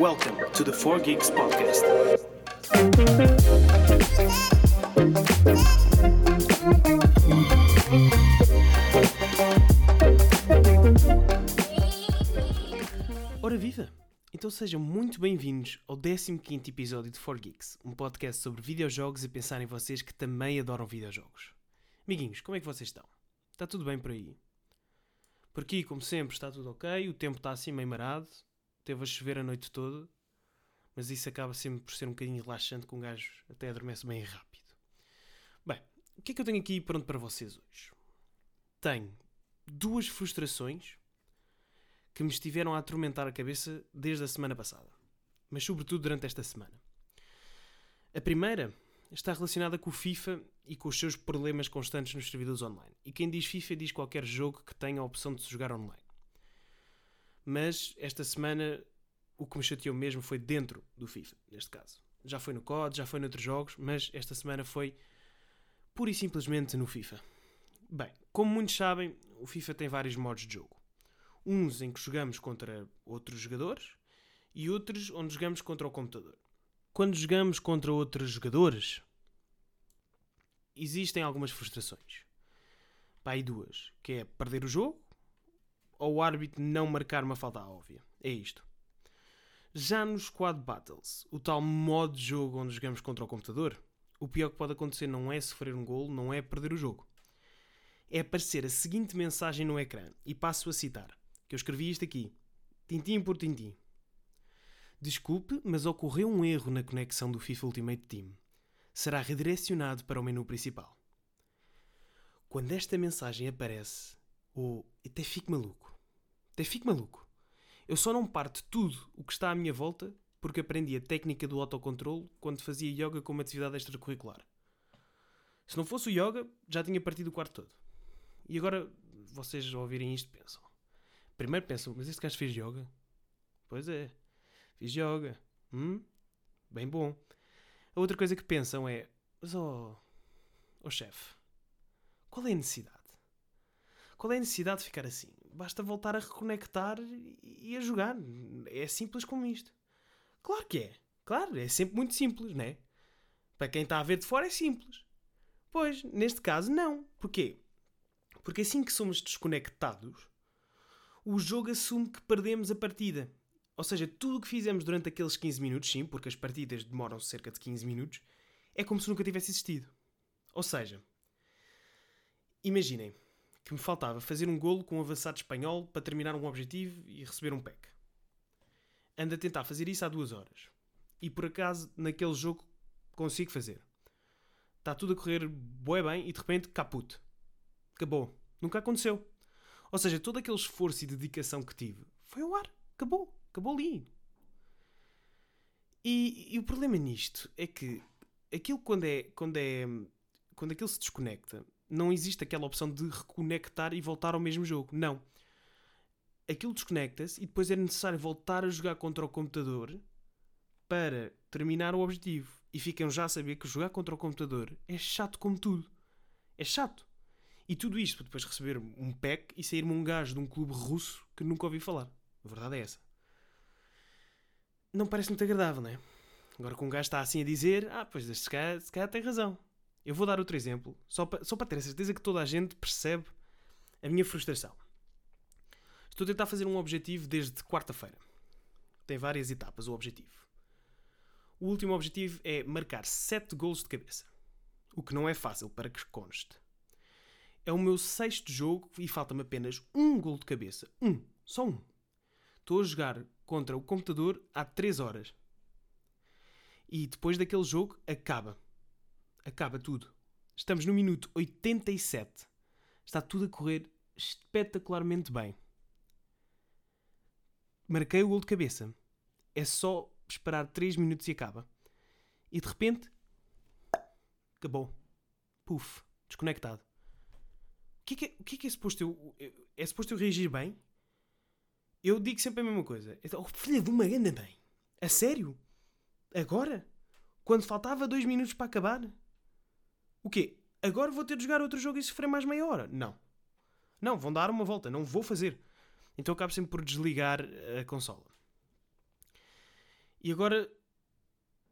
Welcome to the 4 Geeks Podcast. Ora viva! Então sejam muito bem-vindos ao 15º episódio de 4 Geeks, um podcast sobre videojogos e pensar em vocês que também adoram videojogos. Amiguinhos, como é que vocês estão? Está tudo bem por aí? Por aqui, como sempre, está tudo ok, o tempo está assim meio marado, teve a chover a noite toda, mas isso acaba sempre por ser um bocadinho relaxante que um gajo até adormece bem rápido. Bem, o que é que eu tenho aqui pronto para vocês hoje? Tenho duas frustrações que me estiveram a atormentar a cabeça desde a semana passada, mas sobretudo durante esta semana. A primeira está relacionada com o FIFA e com os seus problemas constantes nos servidores online. E quem diz FIFA diz qualquer jogo que tenha a opção de se jogar online. Mas esta semana o que me chateou mesmo foi dentro do FIFA, neste caso. Já foi no COD, já foi noutros jogos, mas esta semana foi pura e simplesmente no FIFA. Bem, como muitos sabem, o FIFA tem vários modos de jogo. Uns em que jogamos contra outros jogadores e outros onde jogamos contra o computador. Quando jogamos contra outros jogadores, existem algumas frustrações. Pá, e duas, que é perder o jogo ou o árbitro não marcar uma falta óbvia. É isto. Já nos Squad Battles, o tal modo de jogo onde jogamos contra o computador, o pior que pode acontecer não é sofrer um golo, não é perder o jogo. É aparecer a seguinte mensagem no ecrã, e passo a citar, que eu escrevi isto aqui, tintim por tintim. Desculpe, mas ocorreu um erro na conexão do FIFA Ultimate Team. Será redirecionado para o menu principal. Quando esta mensagem aparece, oh, até fico maluco. Até fico maluco. Eu só não parto tudo o que está à minha volta porque aprendi a técnica do autocontrole quando fazia yoga como atividade extracurricular. Se não fosse o yoga, já tinha partido o quarto todo. E agora, vocês ao ouvirem isto pensam. Primeiro pensam, mas este gajo fez yoga? Pois é, fiz yoga. Hum? Bem bom. A outra coisa que pensam é, mas oh, oh chefe, qual é a necessidade? Qual é a necessidade de ficar assim? Basta voltar a reconectar e a jogar. É simples como isto. Claro que é. Claro, é sempre muito simples, não é? Para quem está a ver de fora é simples. Pois, neste caso, não. Porquê? Porque assim que somos desconectados, o jogo assume que perdemos a partida. Ou seja, tudo o que fizemos durante aqueles 15 minutos, sim, porque as partidas demoram cerca de 15 minutos, é como se nunca tivesse existido. Ou seja, imaginem que me faltava fazer um golo com um avançado espanhol para terminar um objetivo e receber um pack. Ando a tentar fazer isso há duas horas. E por acaso, naquele jogo, consigo fazer. Está tudo a correr bué bem e de repente, caput. Acabou. Nunca aconteceu. Ou seja, todo aquele esforço e dedicação que tive foi ao ar. Acabou. Acabou ali. E, e, o problema nisto é que aquilo quando é, quando é. Quando aquilo se desconecta, não existe aquela opção de reconectar e voltar ao mesmo jogo. Não. Aquilo desconecta-se e depois é necessário voltar a jogar contra o computador para terminar o objetivo. E ficam já a saber que jogar contra o computador é chato como tudo. É chato. E tudo isto para depois receber um pack e sair-me um gajo de um clube russo que nunca ouvi falar. A verdade é essa. Não parece muito agradável, não é? Agora que um gajo está assim a dizer, ah, pois se calhar, se calhar tem razão. Eu vou dar outro exemplo, só para, só para ter a certeza que toda a gente percebe a minha frustração. Estou a tentar fazer um objetivo desde quarta-feira. Tem várias etapas o objetivo. O último objetivo é marcar 7 gols de cabeça. O que não é fácil para que conste. É o meu sexto jogo e falta-me apenas um gol de cabeça. Um. Só um. Estou a jogar contra o computador há 3 horas. E depois daquele jogo acaba. Acaba tudo. Estamos no minuto 87. Está tudo a correr espetacularmente bem. Marquei o gol de cabeça. É só esperar 3 minutos e acaba. E de repente. Acabou. Puf. Desconectado. O que é que é, o que é, que é suposto eu. É suposto eu reagir bem? Eu digo sempre a mesma coisa. Oh, filha de uma grande mãe. A sério? Agora? Quando faltava 2 minutos para acabar? O quê? Agora vou ter de jogar outro jogo e sofrer mais meia hora? Não. Não, vão dar uma volta. Não vou fazer. Então acabo sempre por desligar a consola. E agora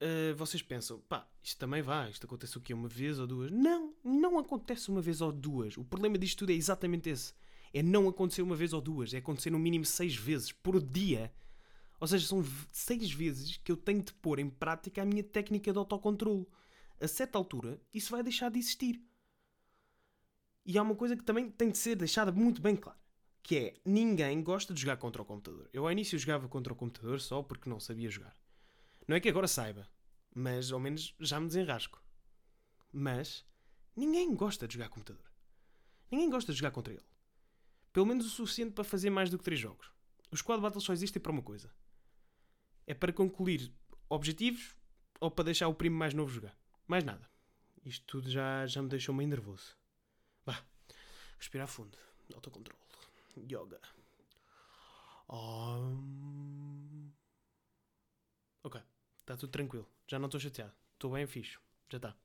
uh, vocês pensam, pá, isto também vai, isto acontece o quê? Uma vez ou duas? Não, não acontece uma vez ou duas. O problema disto tudo é exatamente esse. É não acontecer uma vez ou duas, é acontecer no mínimo seis vezes por dia. Ou seja, são seis vezes que eu tenho de pôr em prática a minha técnica de autocontrole. A certa altura, isso vai deixar de existir. E há uma coisa que também tem de ser deixada muito bem clara. Que é, ninguém gosta de jogar contra o computador. Eu ao início jogava contra o computador só porque não sabia jogar. Não é que agora saiba, mas ao menos já me desenrasco. Mas ninguém gosta de jogar computador. Ninguém gosta de jogar contra ele. Pelo menos o suficiente para fazer mais do que três jogos. O Squad Battle só existe para uma coisa: é para concluir objetivos ou para deixar o primo mais novo jogar. Mais nada. Isto tudo já, já me deixou meio nervoso. Vá. Respirar fundo. Autocontrole. Yoga. Um... Ok. Está tudo tranquilo. Já não estou chateado. Estou bem fixe. Já está.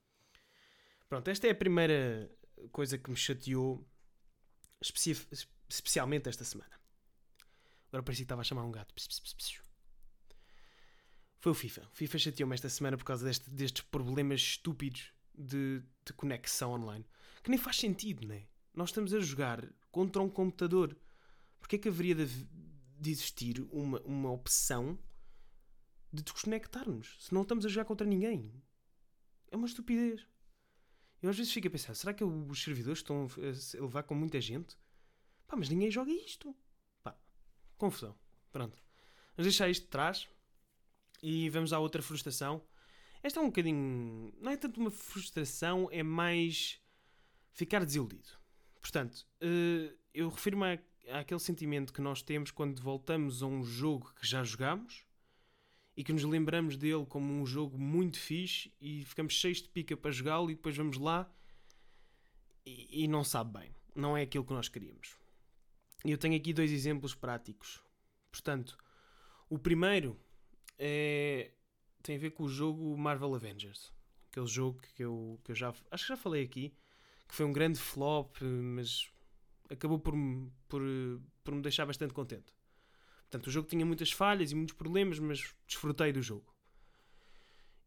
Pronto, esta é a primeira coisa que me chateou especi especialmente esta semana. Agora parecia que estava a chamar um gato. Pss, pss, pss, foi o FIFA. O FIFA chateou-me esta semana por causa deste, destes problemas estúpidos de, de, conexão online. Que nem faz sentido, né? Nós estamos a jogar contra um computador. Porquê é que haveria de, de existir uma, uma opção de desconectar-nos se não estamos a jogar contra ninguém? É uma estupidez. Eu às vezes fico a pensar, será que os servidores estão a levar com muita gente? Pá, mas ninguém joga isto. Pá, confusão. Pronto. Vamos deixar isto de trás. E vamos à outra frustração. Esta é um bocadinho. Não é tanto uma frustração, é mais ficar desiludido. Portanto, eh, eu refiro-me àquele sentimento que nós temos quando voltamos a um jogo que já jogamos e que nos lembramos dele como um jogo muito fixe e ficamos cheios de pica para jogá-lo e depois vamos lá e, e não sabe bem. Não é aquilo que nós queríamos. E eu tenho aqui dois exemplos práticos. Portanto, o primeiro é, tem a ver com o jogo Marvel Avengers. Aquele jogo que eu, que eu já. Acho que já falei aqui. Que foi um grande flop, mas acabou por, por, por me deixar bastante contente. Portanto, o jogo tinha muitas falhas e muitos problemas, mas desfrutei do jogo.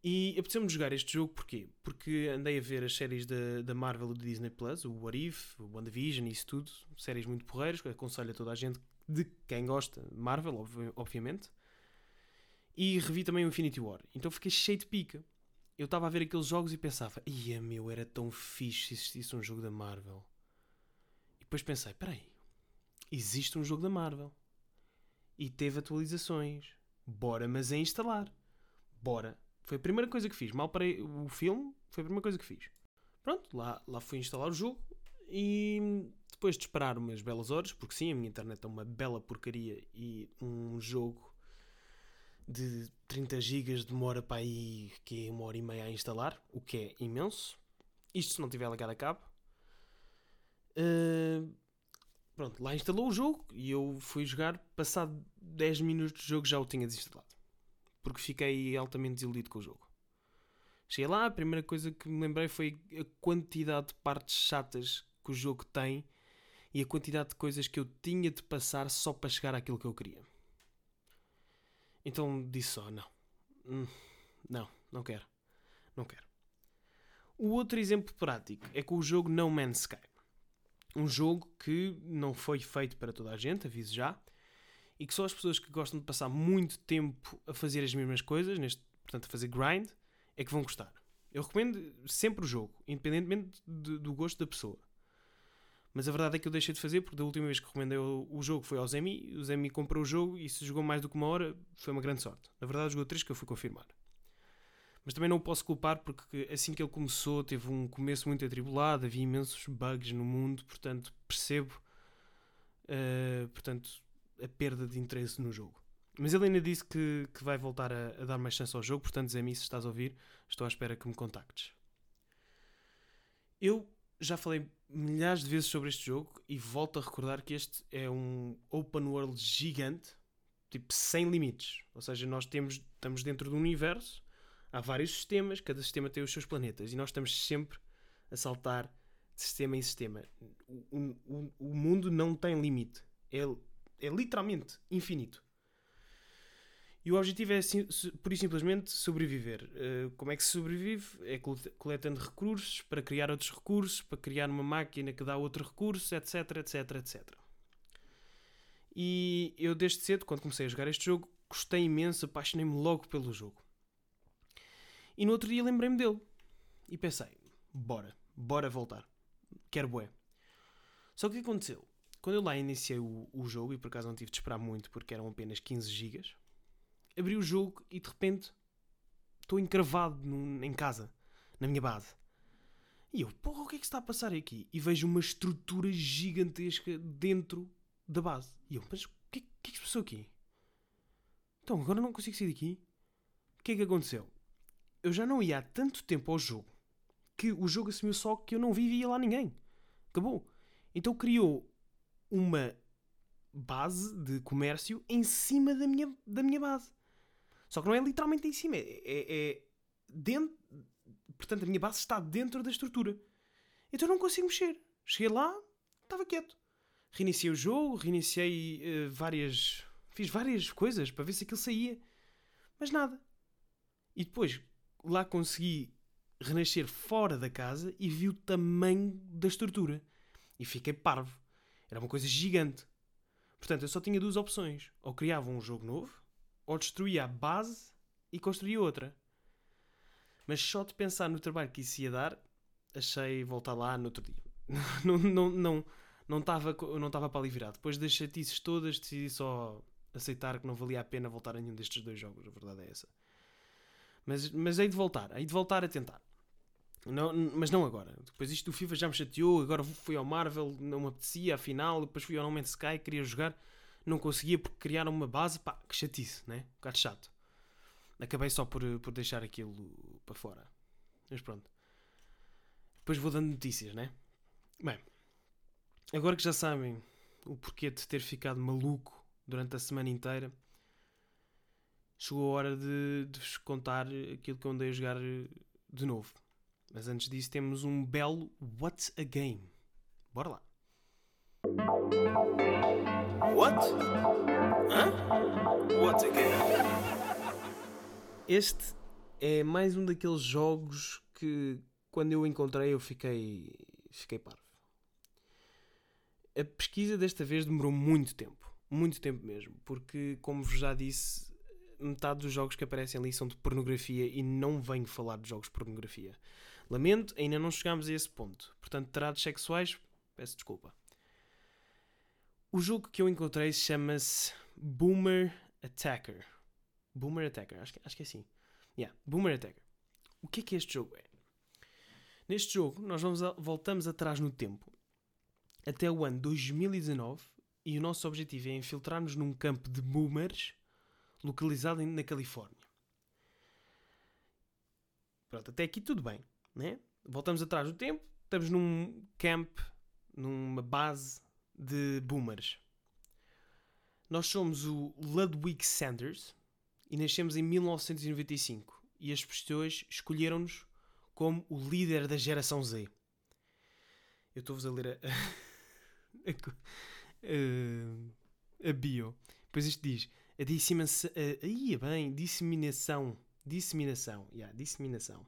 E apeteceu-me jogar este jogo porquê? Porque andei a ver as séries da, da Marvel do Disney Plus, o What If, o WandaVision e isso tudo, séries muito porreiras, aconselho a toda a gente de quem gosta Marvel, obviamente e revi também o Infinity War. Então fiquei cheio de pica. Eu estava a ver aqueles jogos e pensava, ia meu, era tão fixe se existisse um jogo da Marvel. E depois pensei, peraí, existe um jogo da Marvel. E teve atualizações. Bora, mas é instalar. Bora. Foi a primeira coisa que fiz. Mal parei o filme, foi a primeira coisa que fiz. Pronto, lá, lá fui instalar o jogo e depois de esperar umas belas horas, porque sim, a minha internet é uma bela porcaria e um jogo de 30 GB demora para aí que é uma hora e meia a instalar, o que é imenso. Isto se não tiver ligado a cabo. Uh, pronto, lá instalou o jogo e eu fui jogar. Passado 10 minutos de jogo já o tinha desinstalado. Porque fiquei altamente desiludido com o jogo. Cheguei lá, a primeira coisa que me lembrei foi a quantidade de partes chatas que o jogo tem e a quantidade de coisas que eu tinha de passar só para chegar àquilo que eu queria. Então disse só: não. Hum, não, não quero. Não quero. O outro exemplo prático é com o jogo No Man's Sky. Um jogo que não foi feito para toda a gente, aviso já, e que só as pessoas que gostam de passar muito tempo a fazer as mesmas coisas, neste, portanto a fazer grind, é que vão gostar. Eu recomendo sempre o jogo, independentemente de, do gosto da pessoa. Mas a verdade é que eu deixei de fazer porque da última vez que recomendei o, jogo foi ao Zemi. O Zemi comprou o jogo e se jogou mais do que uma hora foi uma grande sorte. Na verdade, jogou três que eu fui confirmar. Mas também não o posso culpar porque assim que ele começou teve um começo muito atribulado, havia imensos bugs no mundo, portanto percebo uh, portanto, a perda de interesse no jogo. Mas ele ainda disse que, que vai voltar a, a, dar mais chance ao jogo, portanto, Zemi, se estás a ouvir, estou à espera que me contactes. Eu já falei milhares de vezes sobre este jogo e volto a recordar que este é um open world gigante, tipo sem limites. Ou seja, nós temos, estamos dentro do universo, há vários sistemas, cada sistema tem os seus planetas e nós estamos sempre a saltar de sistema em sistema. O, o, o mundo não tem limite, é, é literalmente infinito. E o objetivo é, por e simplesmente, sobreviver. Uh, como é que se sobrevive? É coletando recursos para criar outros recursos, para criar uma máquina que dá outro recurso, etc, etc, etc. E eu, desde cedo, quando comecei a jogar este jogo, gostei imenso, apaixonei-me logo pelo jogo. E no outro dia lembrei-me dele. E pensei, bora, bora voltar. Quero bué. Só que o que aconteceu? Quando eu lá iniciei o, o jogo, e por acaso não tive de esperar muito porque eram apenas 15 gigas, abri o jogo e de repente estou encravado em casa, na minha base. E eu, porra, o que é que está a passar aqui? E vejo uma estrutura gigantesca dentro da base. E eu, mas o que, que é que se passou aqui? Então, agora não consigo sair daqui. O que é que aconteceu? Eu já não ia há tanto tempo ao jogo que o jogo assumiu só que eu não vivia lá ninguém. Acabou. Então criou uma base de comércio em cima da minha, da minha base. Só que não é literalmente em cima, é, é, é dentro. Portanto, a minha base está dentro da estrutura. Então eu não consigo mexer. Cheguei lá, estava quieto. Reiniciei o jogo, reiniciei uh, várias. Fiz várias coisas para ver se aquilo saía. Mas nada. E depois lá consegui renascer fora da casa e vi o tamanho da estrutura. E fiquei parvo. Era uma coisa gigante. Portanto, eu só tinha duas opções. Ou criava um jogo novo, ou destruía a base e construía outra. Mas só de pensar no trabalho que isso ia dar, achei voltar lá no outro dia. não não não não estava não estava para ali virar. Depois das chatices todas, decidi só aceitar que não valia a pena voltar a nenhum destes dois jogos. A verdade é essa. Mas, mas hei de voltar, hei de voltar a tentar. Não, mas não agora. Depois isto do FIFA já me chateou, agora fui ao Marvel, não me apetecia, afinal, depois fui ao No Man's Sky, queria jogar não conseguia porque criaram uma base, pá, que chatice, né? Um bocado chato. Acabei só por, por deixar aquilo para fora. Mas pronto. Depois vou dando notícias, né? Bem, agora que já sabem o porquê de ter ficado maluco durante a semana inteira, chegou a hora de, de vos contar aquilo que eu andei a jogar de novo. Mas antes disso, temos um belo What's a Game. Bora lá! What? Hã? What again? Este é mais um daqueles jogos que quando eu encontrei eu fiquei fiquei parvo. A pesquisa desta vez demorou muito tempo, muito tempo mesmo, porque como vos já disse, metade dos jogos que aparecem ali são de pornografia e não venho falar de jogos de pornografia. Lamento, ainda não chegámos a esse ponto. Portanto, tratos sexuais, peço desculpa. O jogo que eu encontrei chama-se Boomer Attacker. Boomer Attacker, acho que, acho que é assim. Yeah, Boomer Attacker. O que é que este jogo é? Neste jogo, nós vamos a, voltamos atrás no tempo, até o ano 2019, e o nosso objetivo é infiltrar-nos num campo de boomers localizado na Califórnia. Pronto, até aqui tudo bem, né? Voltamos atrás no tempo, estamos num camp, numa base de boomers. Nós somos o Ludwig Sanders e nascemos em 1995 e as pessoas escolheram-nos como o líder da geração Z. Eu estou-vos a ler a, a, a, bio. Pois isto diz a disseminação. Aí bem, disseminação. Disseminação. Yeah, disseminação.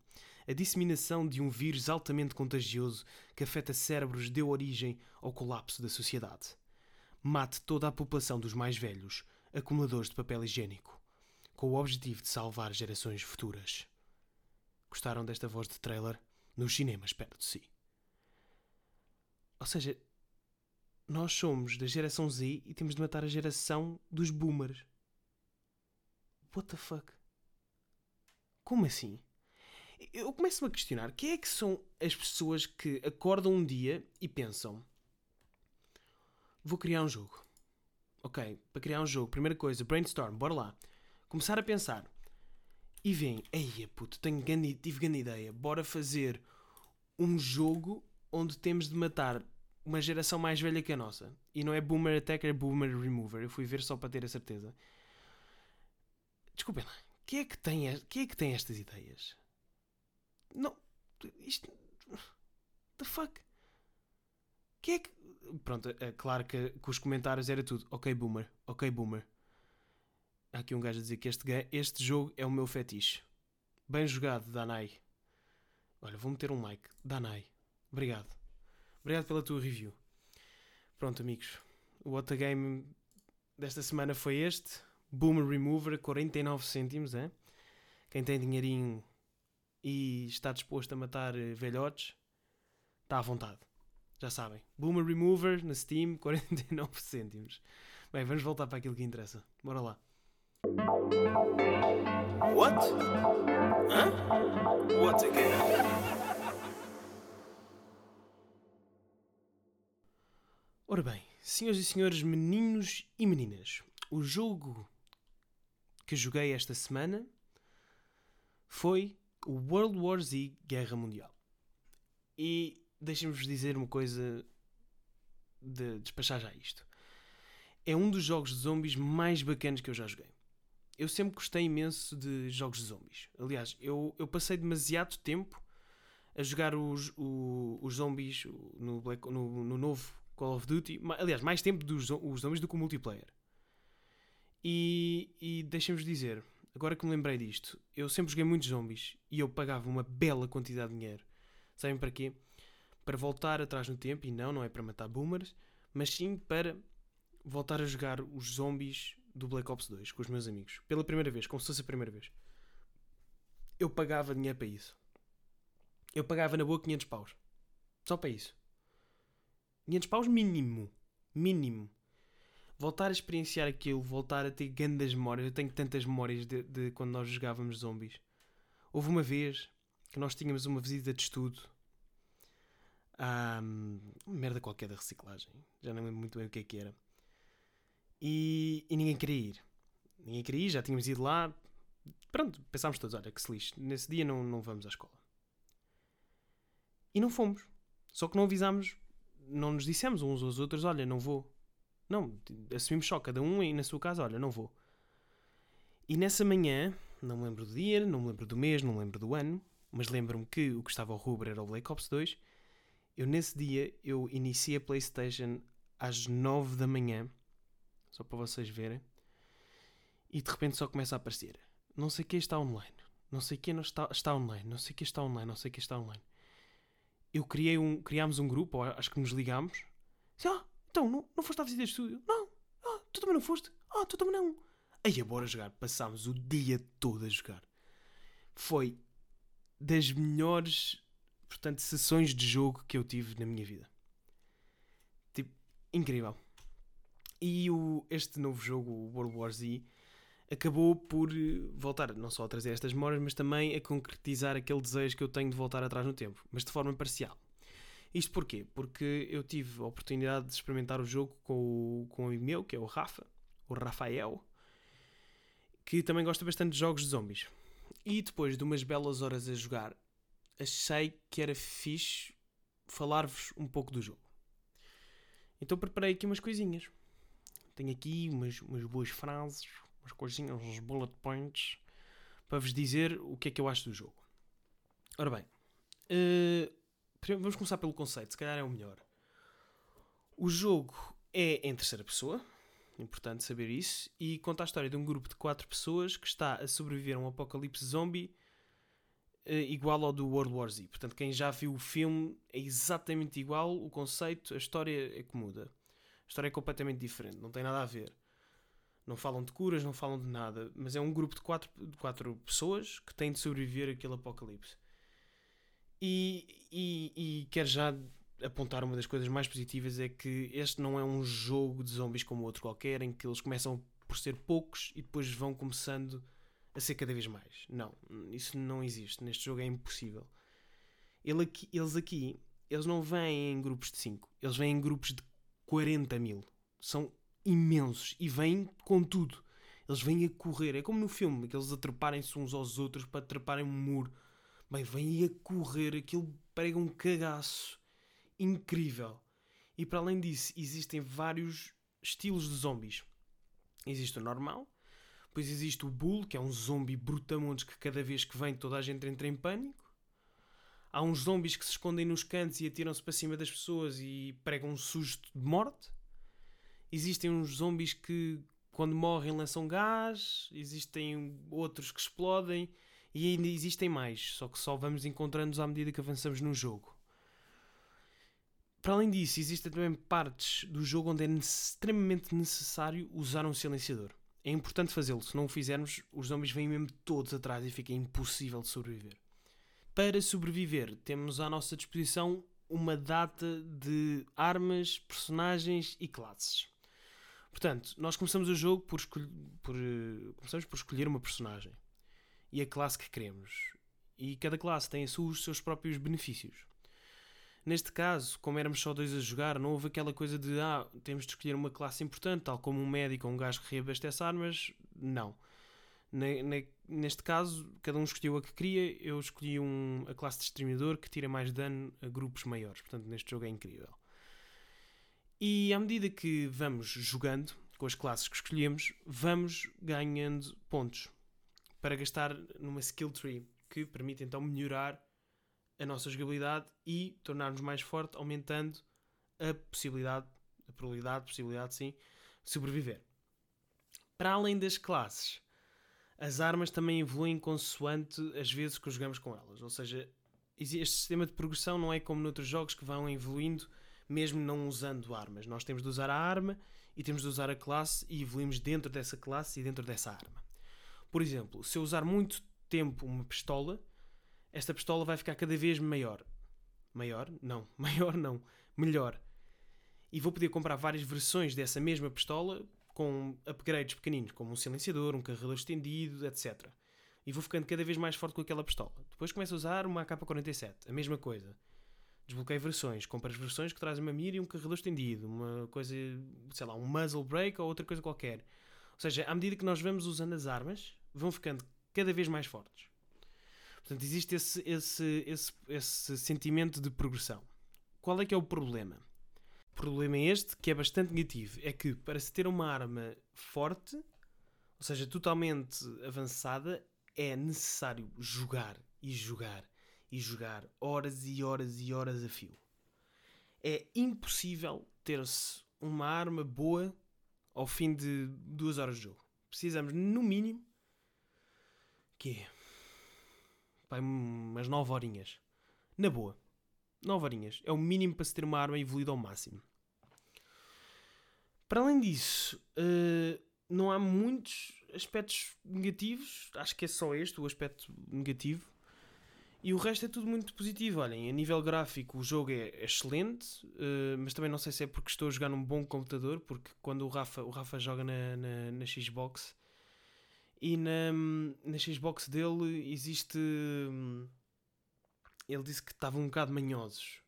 A disseminação de um vírus altamente contagioso que afeta cérebros deu origem ao colapso da sociedade. Mate toda a população dos mais velhos, acumuladores de papel higiênico, com o objetivo de salvar gerações futuras. Gostaram desta voz de trailer? Nos cinemas perto de si. Ou seja, nós somos da geração Z e temos de matar a geração dos boomers. What the fuck? Como assim? Eu começo-me a questionar quem é que são as pessoas que acordam um dia e pensam vou criar um jogo. Ok, para criar um jogo, primeira coisa, brainstorm, bora lá. Começar a pensar. E vem, eia puto, tenho grande, tive grande ideia, bora fazer um jogo onde temos de matar uma geração mais velha que a nossa. E não é Boomer Attacker, é Boomer Remover. Eu fui ver só para ter a certeza. Desculpem lá. Quem é que tem, quem é que tem estas ideias? Não. Isto. The fuck? Que é que. Pronto, é claro que, que os comentários era tudo. Ok, boomer. Ok, boomer. há aqui um gajo a dizer que este, este jogo é o meu fetiche. Bem jogado, Danai. Olha, vou meter um like. Danai. Obrigado. Obrigado pela tua review. Pronto, amigos. O What Game desta semana foi este. Boomer Remover, 49 cêntimos, é? Quem tem dinheirinho e está disposto a matar eh, velhotes, está à vontade. Já sabem. Boomer Remover na Steam, 49 cêntimos. Bem, vamos voltar para aquilo que interessa. Bora lá. What? Hã? What again? Ora bem, senhoras e senhores, meninos e meninas, o jogo que joguei esta semana foi World War Z Guerra Mundial. E deixem-vos dizer uma coisa de despachar já isto. É um dos jogos de zombies mais bacanas que eu já joguei. Eu sempre gostei imenso de jogos de zombies. Aliás, eu, eu passei demasiado tempo a jogar os, os, zombies no, Black, no, no novo Call of Duty. Aliás, mais tempo dos os zombies do que o multiplayer. E, e deixem-vos dizer, agora que me lembrei disto, eu sempre joguei muitos zombies e eu pagava uma bela quantidade de dinheiro. Sabem para quê? Para voltar atrás no tempo, e não, não é para matar boomers, mas sim para voltar a jogar os zombies do Black Ops 2 com os meus amigos. Pela primeira vez, como se fosse a primeira vez. Eu pagava dinheiro para isso. Eu pagava na boa 500 paus. Só para isso. 500 paus mínimo. Mínimo. Voltar a experienciar aquilo, voltar a ter grandes memórias. Eu tenho tantas memórias de, de quando nós jogávamos zombies. Houve uma vez que nós tínhamos uma visita de estudo. Um, merda qualquer da reciclagem. Já não lembro muito bem o que é que era. E, e ninguém queria ir. Ninguém queria ir, já tínhamos ido lá. Pronto, pensámos todos: olha que se lixe. Nesse dia não, não vamos à escola. E não fomos. Só que não avisámos não nos dissemos uns aos outros, olha, não vou. Não, assumimos só cada um e na sua casa, olha, não vou. E nessa manhã, não me lembro do dia, não me lembro do mês, não me lembro do ano, mas lembro-me que o que estava ao rubro era o Black Ops 2. Eu nesse dia, eu iniciei a Playstation às 9 da manhã, só para vocês verem, e de repente só começa a aparecer. Não sei quem está online, não sei quem está, está online, não sei quem está online, não sei quem está online eu criei um, criámos um grupo, acho que nos ligámos. Disse, ah, então, não, não foste à visita de estúdio? Não. Ah, tu também não foste? Ah, tu também não. Aí, bora jogar. Passámos o dia todo a jogar. Foi das melhores, portanto, sessões de jogo que eu tive na minha vida. Tipo, incrível. E o, este novo jogo, o World War Z, acabou por eh, voltar não só a trazer estas memórias, mas também a concretizar aquele desejo que eu tenho de voltar atrás no tempo, mas de forma parcial. Isto porquê? Porque eu tive a oportunidade de experimentar o jogo com, o, com um amigo meu, que é o Rafa, o Rafael, que também gosta bastante de jogos de zombies. E depois de umas belas horas a jogar, achei que era fixe falar-vos um pouco do jogo. Então preparei aqui umas coisinhas. Tenho aqui umas, umas boas frases, umas coisinhas, uns bullet points, para vos dizer o que é que eu acho do jogo. Ora bem, uh, vamos começar pelo conceito, se calhar é o melhor. O jogo é em terceira pessoa, importante saber isso, e conta a história de um grupo de quatro pessoas que está a sobreviver a um apocalipse zombie uh, igual ao do World War Z. Portanto, quem já viu o filme é exatamente igual, o conceito, a história é que muda. A história é completamente diferente, não tem nada a ver. Não falam de curas, não falam de nada, mas é um grupo de quatro, de quatro pessoas que têm de sobreviver àquele apocalipse. E, e, e quero já apontar uma das coisas mais positivas é que este não é um jogo de zombies como outro qualquer, em que eles começam por ser poucos e depois vão começando a ser cada vez mais. Não, isso não existe. Neste jogo é impossível. Ele aqui, eles aqui, eles não vêm em grupos de 5, eles vêm em grupos de 40 mil. São imensos e vêm com tudo. Eles vêm a correr. É como no filme, que eles atraparem-se uns aos outros para atraparem um muro. Bem, vêm a correr. Aquilo prega um cagaço incrível. E para além disso, existem vários estilos de zombies. Existe o normal, depois existe o Bull, que é um zombie brutamontes que cada vez que vem toda a gente entra em pânico. Há uns zombies que se escondem nos cantos e atiram-se para cima das pessoas e pregam um susto de morte existem uns zombies que quando morrem lançam gás, existem outros que explodem e ainda existem mais, só que só vamos encontrando-os à medida que avançamos no jogo. Para além disso, existem também partes do jogo onde é extremamente necessário usar um silenciador. É importante fazê-lo, se não o fizermos, os zombies vêm mesmo todos atrás e fica impossível de sobreviver. Para sobreviver, temos à nossa disposição uma data de armas, personagens e classes. Portanto, nós começamos o jogo por, por, começamos por escolher uma personagem e a classe que queremos. E cada classe tem os seus próprios benefícios. Neste caso, como éramos só dois a jogar, não houve aquela coisa de ah, temos de escolher uma classe importante, tal como um médico ou um gajo que reabastece armas. Não. neste caso, cada um escolheu a que queria. Eu escolhi um, a classe de exterminador que tira mais dano a grupos maiores. Portanto, neste jogo é incrível. E à medida que vamos jogando com as classes que escolhemos, vamos ganhando pontos para gastar numa skill tree que permite então melhorar a nossa jogabilidade e tornar-nos mais forte, aumentando a possibilidade, a probabilidade, possibilidade sim, de sobreviver. Para além das classes, as armas também evoluem consoante as vezes que jogamos com elas. Ou seja, este sistema de progressão não é como noutros jogos que vão evoluindo mesmo não usando armas. Nós temos de usar a arma e temos de usar a classe e evoluímos dentro dessa classe e dentro dessa arma. Por exemplo, se eu usar muito tempo uma pistola, esta pistola vai ficar cada vez maior. Maior? Não. Maior não. Melhor. E vou poder comprar várias versões dessa mesma pistola com upgrades pequeninos, como um silenciador, um carregador estendido, etc. E vou ficando cada vez mais forte com aquela pistola. Depois começo a usar uma AK-47, a mesma coisa. Desbloqueio versões, compro as versões que trazem uma mira e um carregador estendido, uma coisa, sei lá, um muzzle brake ou outra coisa qualquer. Ou seja, à medida que nós vamos usando as armas, vão ficando cada vez mais fortes. Portanto, existe esse, esse, esse, esse sentimento de progressão. Qual é que é o problema? O problema é este, que é bastante negativo. É que para se ter uma arma forte, ou seja, totalmente avançada, é necessário jogar e jogar e jogar horas e horas e horas a fio. É impossível ter-se uma arma boa ao fim de duas horas de jogo. Precisamos, no mínimo, que Pai, umas 9 horinhas. Na boa. 9 horinhas. É o mínimo para se ter uma arma evoluída ao máximo. Para além disso, uh, não há muitos aspectos negativos. Acho que é só este o aspecto negativo. E o resto é tudo muito positivo. Olhem, a nível gráfico o jogo é excelente, uh, mas também não sei se é porque estou a jogar num bom computador, porque quando o Rafa, o Rafa joga na, na, na Xbox e na, na Xbox dele existe. Ele disse que estavam um bocado manhosos.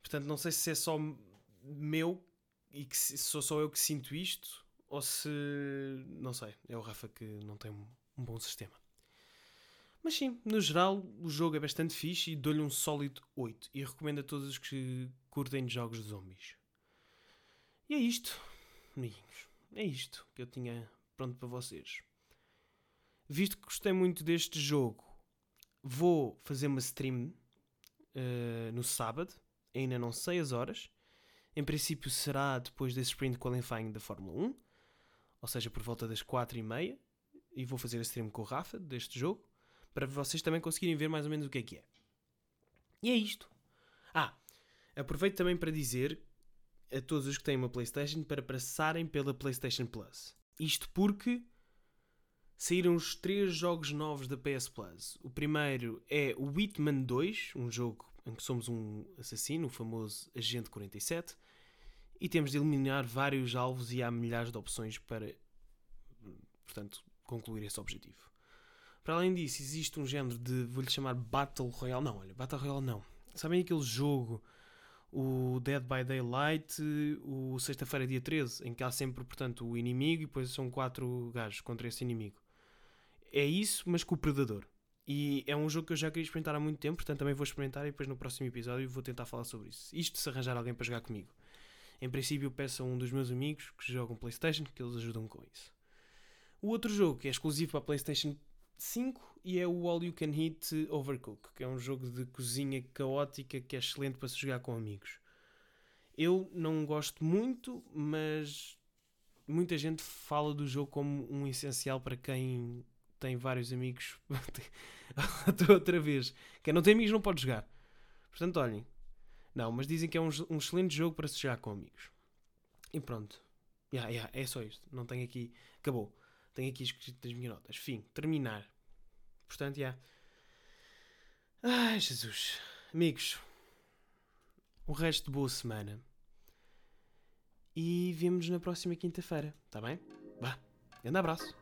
Portanto, não sei se é só meu e que sou só eu que sinto isto ou se. Não sei, é o Rafa que não tem um bom sistema. Mas sim, no geral, o jogo é bastante fixe e dou-lhe um sólido 8. E recomendo a todos os que curtem de jogos de zombies. E é isto, amiguinhos. É isto que eu tinha pronto para vocês. Visto que gostei muito deste jogo, vou fazer uma stream uh, no sábado. Ainda não sei as horas. Em princípio será depois da sprint qualifying da Fórmula 1. Ou seja, por volta das 4 e meia. E vou fazer a stream com o Rafa deste jogo para vocês também conseguirem ver mais ou menos o que é que é. E é isto. Ah, aproveito também para dizer a todos os que têm uma PlayStation para passarem pela PlayStation Plus. Isto porque saíram os três jogos novos da PS Plus. O primeiro é o Whitman 2, um jogo em que somos um assassino, o famoso Agente 47, e temos de eliminar vários alvos e há milhares de opções para, portanto, concluir esse objetivo. Para além disso, existe um género de, vou-lhe chamar Battle Royale. Não, olha, Battle Royale não. Sabem aquele jogo, o Dead by Daylight, o Sexta-feira, dia 13, em que há sempre, portanto, o inimigo e depois são quatro gajos contra esse inimigo. É isso, mas com o Predador. E é um jogo que eu já queria experimentar há muito tempo, portanto também vou experimentar e depois no próximo episódio vou tentar falar sobre isso. Isto se arranjar alguém para jogar comigo. Em princípio, peço a um dos meus amigos que jogam PlayStation que eles ajudam com isso. O outro jogo que é exclusivo para a PlayStation 5 e é o All You Can Hit Overcook, que é um jogo de cozinha caótica que é excelente para se jogar com amigos. Eu não gosto muito, mas muita gente fala do jogo como um essencial para quem tem vários amigos. Outra vez. Quem não tem amigos não pode jogar. Portanto, olhem. Não, mas dizem que é um, um excelente jogo para se jogar com amigos. E pronto. Yeah, yeah, é só isto. Não tenho aqui. Acabou. Tenho aqui escrito as minhas notas. Fim. Terminar. Portanto, já. Yeah. Ai, Jesus. Amigos. O resto de boa semana. E vemos na próxima quinta-feira. Está bem? Vá. Grande abraço.